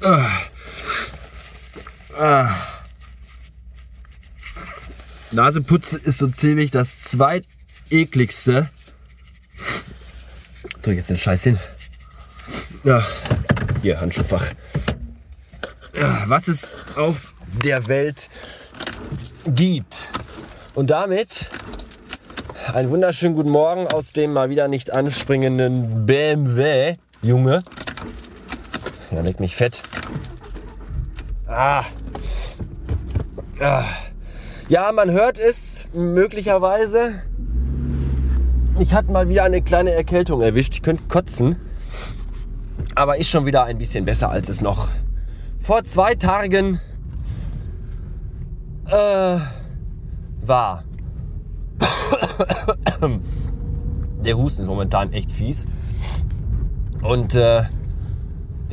Ah. Nasenputzen ist so ziemlich das zweitekligste. Drück jetzt den Scheiß hin. Ja, hier Handschuhfach. Was es auf der Welt gibt. Und damit einen wunderschönen guten Morgen aus dem mal wieder nicht anspringenden BMW, Junge. Ja, leg mich fett. Ah. ah. Ja, man hört es möglicherweise. Ich hatte mal wieder eine kleine Erkältung erwischt. Ich könnte kotzen. Aber ist schon wieder ein bisschen besser, als es noch vor zwei Tagen äh, war. Der Husten ist momentan echt fies. Und äh,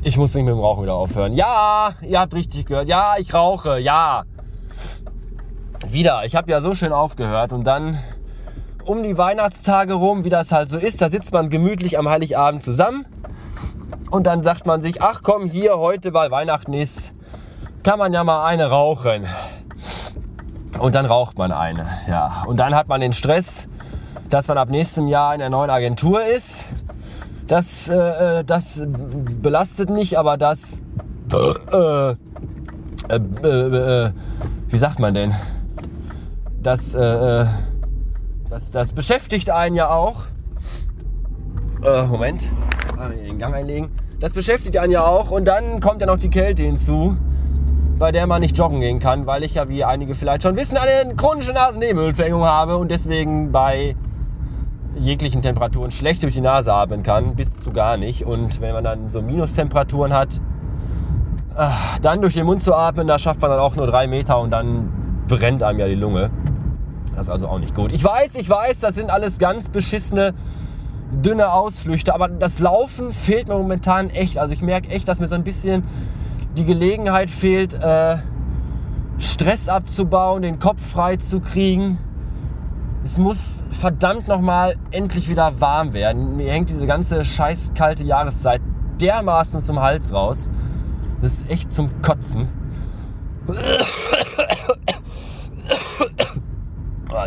ich muss nicht mit dem Rauchen wieder aufhören. Ja, ihr habt richtig gehört. Ja, ich rauche. Ja wieder. Ich habe ja so schön aufgehört und dann um die Weihnachtstage rum, wie das halt so ist, da sitzt man gemütlich am Heiligabend zusammen und dann sagt man sich, ach komm, hier heute, weil Weihnachten ist, kann man ja mal eine rauchen. Und dann raucht man eine, ja. Und dann hat man den Stress, dass man ab nächstem Jahr in der neuen Agentur ist. Das, äh, äh das belastet nicht, aber das, äh, äh, äh, äh wie sagt man denn? das, das, das beschäftigt einen ja auch. Moment, den Gang einlegen. Das beschäftigt einen ja auch und dann kommt ja noch die Kälte hinzu, bei der man nicht joggen gehen kann, weil ich ja, wie einige vielleicht schon wissen, eine chronische Nasennebenhöhlenverengung habe und deswegen bei jeglichen Temperaturen schlecht durch die Nase atmen kann, bis zu gar nicht. Und wenn man dann so Minustemperaturen hat, äh, dann durch den Mund zu atmen, da schafft man dann auch nur drei Meter und dann brennt einem ja die Lunge. Das ist also auch nicht gut. Ich weiß, ich weiß, das sind alles ganz beschissene, dünne Ausflüchte, aber das Laufen fehlt mir momentan echt. Also ich merke echt, dass mir so ein bisschen die Gelegenheit fehlt, äh, Stress abzubauen, den Kopf frei zu kriegen. Es muss verdammt nochmal endlich wieder warm werden. Mir hängt diese ganze scheiß kalte Jahreszeit dermaßen zum Hals raus. Das ist echt zum Kotzen.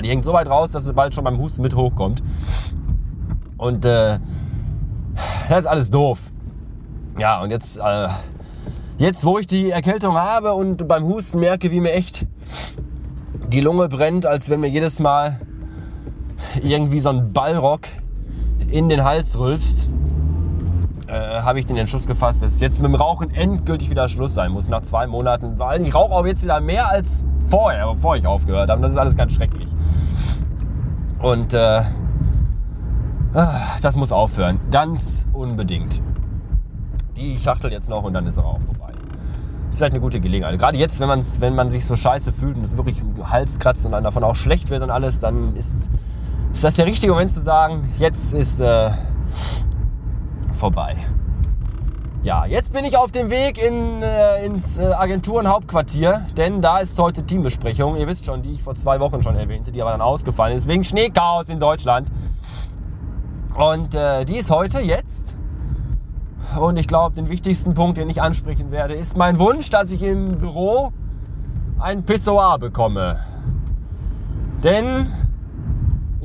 Die hängt so weit raus, dass sie bald schon beim Husten mit hochkommt. Und äh, das ist alles doof. Ja, und jetzt, äh, jetzt, wo ich die Erkältung habe und beim Husten merke, wie mir echt die Lunge brennt, als wenn mir jedes Mal irgendwie so ein Ballrock in den Hals rülpst, äh, habe ich den Entschluss gefasst, dass jetzt mit dem Rauchen endgültig wieder Schluss sein muss nach zwei Monaten. Weil ich rauche auch jetzt wieder mehr als vorher, bevor ich aufgehört habe. Das ist alles ganz schrecklich. Und äh, ah, das muss aufhören. Ganz unbedingt. Die Schachtel jetzt noch und dann ist er auch vorbei. Ist vielleicht eine gute Gelegenheit. Gerade jetzt, wenn, man's, wenn man sich so scheiße fühlt und es wirklich Hals kratzt und dann davon auch schlecht wird und alles, dann ist, ist das der richtige Moment zu sagen, jetzt ist äh, vorbei. Ja, jetzt bin ich auf dem Weg in, äh, ins äh, Agenturenhauptquartier, denn da ist heute Teambesprechung. Ihr wisst schon, die ich vor zwei Wochen schon erwähnte, die aber dann ausgefallen ist wegen Schneechaos in Deutschland. Und äh, die ist heute jetzt. Und ich glaube, den wichtigsten Punkt, den ich ansprechen werde, ist mein Wunsch, dass ich im Büro ein Pissoir bekomme. Denn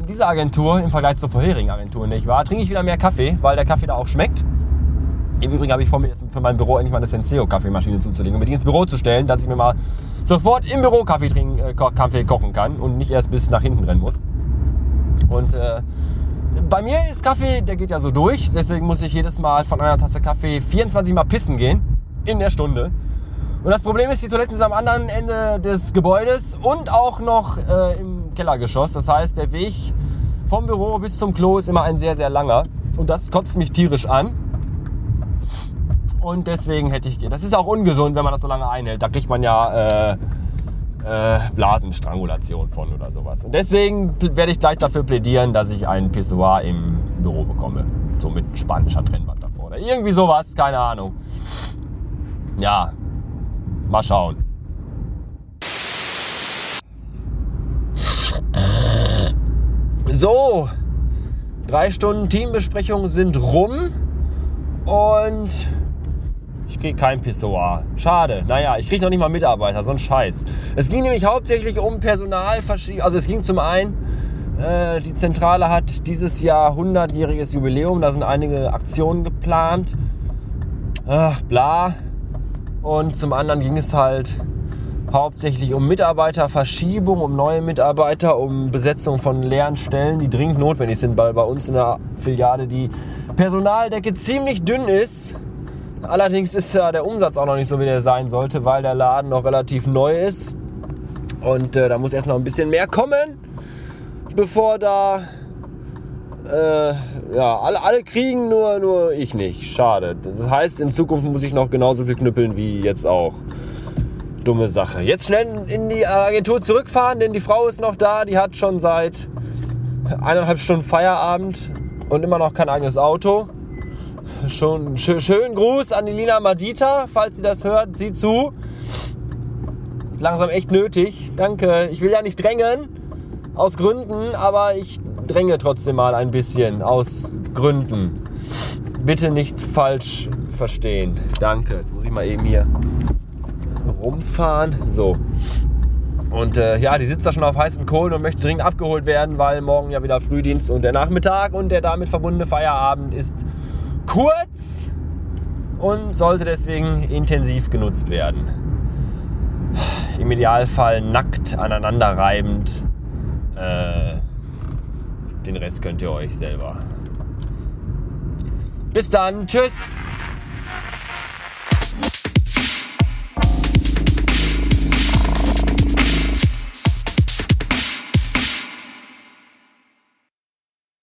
in dieser Agentur, im Vergleich zur vorherigen Agentur, nicht wahr, trinke ich wieder mehr Kaffee, weil der Kaffee da auch schmeckt. Im Übrigen habe ich vor mir jetzt für mein Büro endlich mal eine Senseo-Kaffeemaschine zuzulegen mir die ins Büro zu stellen, dass ich mir mal sofort im Büro Kaffee, trinken, äh, Kaffee kochen kann und nicht erst bis nach hinten rennen muss. Und äh, bei mir ist Kaffee, der geht ja so durch, deswegen muss ich jedes Mal von einer Tasse Kaffee 24 Mal pissen gehen in der Stunde. Und das Problem ist, die Toiletten sind am anderen Ende des Gebäudes und auch noch äh, im Kellergeschoss. Das heißt, der Weg vom Büro bis zum Klo ist immer ein sehr, sehr langer. Und das kotzt mich tierisch an. Und deswegen hätte ich. Das ist auch ungesund, wenn man das so lange einhält. Da kriegt man ja äh, äh, Blasenstrangulation von oder sowas. Und deswegen werde ich gleich dafür plädieren, dass ich ein Pissoir im Büro bekomme. So mit spanischer Trennwand davor. Oder irgendwie sowas, keine Ahnung. Ja, mal schauen. So, drei Stunden Teambesprechung sind rum und kriege kein Pissoir. Schade. Naja, ich kriege noch nicht mal Mitarbeiter, so ein Scheiß. Es ging nämlich hauptsächlich um Personalverschiebung. Also es ging zum einen, äh, die Zentrale hat dieses Jahr 100-jähriges Jubiläum. Da sind einige Aktionen geplant. Ach, bla. Und zum anderen ging es halt hauptsächlich um Mitarbeiterverschiebung, um neue Mitarbeiter, um Besetzung von leeren Stellen, die dringend notwendig sind, weil bei uns in der Filiale die Personaldecke ziemlich dünn ist. Allerdings ist ja der Umsatz auch noch nicht so, wie der sein sollte, weil der Laden noch relativ neu ist. Und äh, da muss erst noch ein bisschen mehr kommen, bevor da äh, ja, alle, alle kriegen, nur, nur ich nicht. Schade. Das heißt, in Zukunft muss ich noch genauso viel knüppeln wie jetzt auch dumme Sache. Jetzt schnell in die Agentur zurückfahren, denn die Frau ist noch da. Die hat schon seit eineinhalb Stunden Feierabend und immer noch kein eigenes Auto. Schon schön, schönen Gruß an die Lina Madita, falls sie das hört. Sieh zu. Langsam echt nötig. Danke. Ich will ja nicht drängen, aus Gründen, aber ich dränge trotzdem mal ein bisschen, aus Gründen. Bitte nicht falsch verstehen. Danke. Jetzt muss ich mal eben hier rumfahren. So. Und äh, ja, die sitzt da schon auf heißen Kohlen und möchte dringend abgeholt werden, weil morgen ja wieder Frühdienst und der Nachmittag und der damit verbundene Feierabend ist kurz und sollte deswegen intensiv genutzt werden. Im Idealfall nackt aneinander reibend. Äh, den Rest könnt ihr euch selber. Bis dann, tschüss!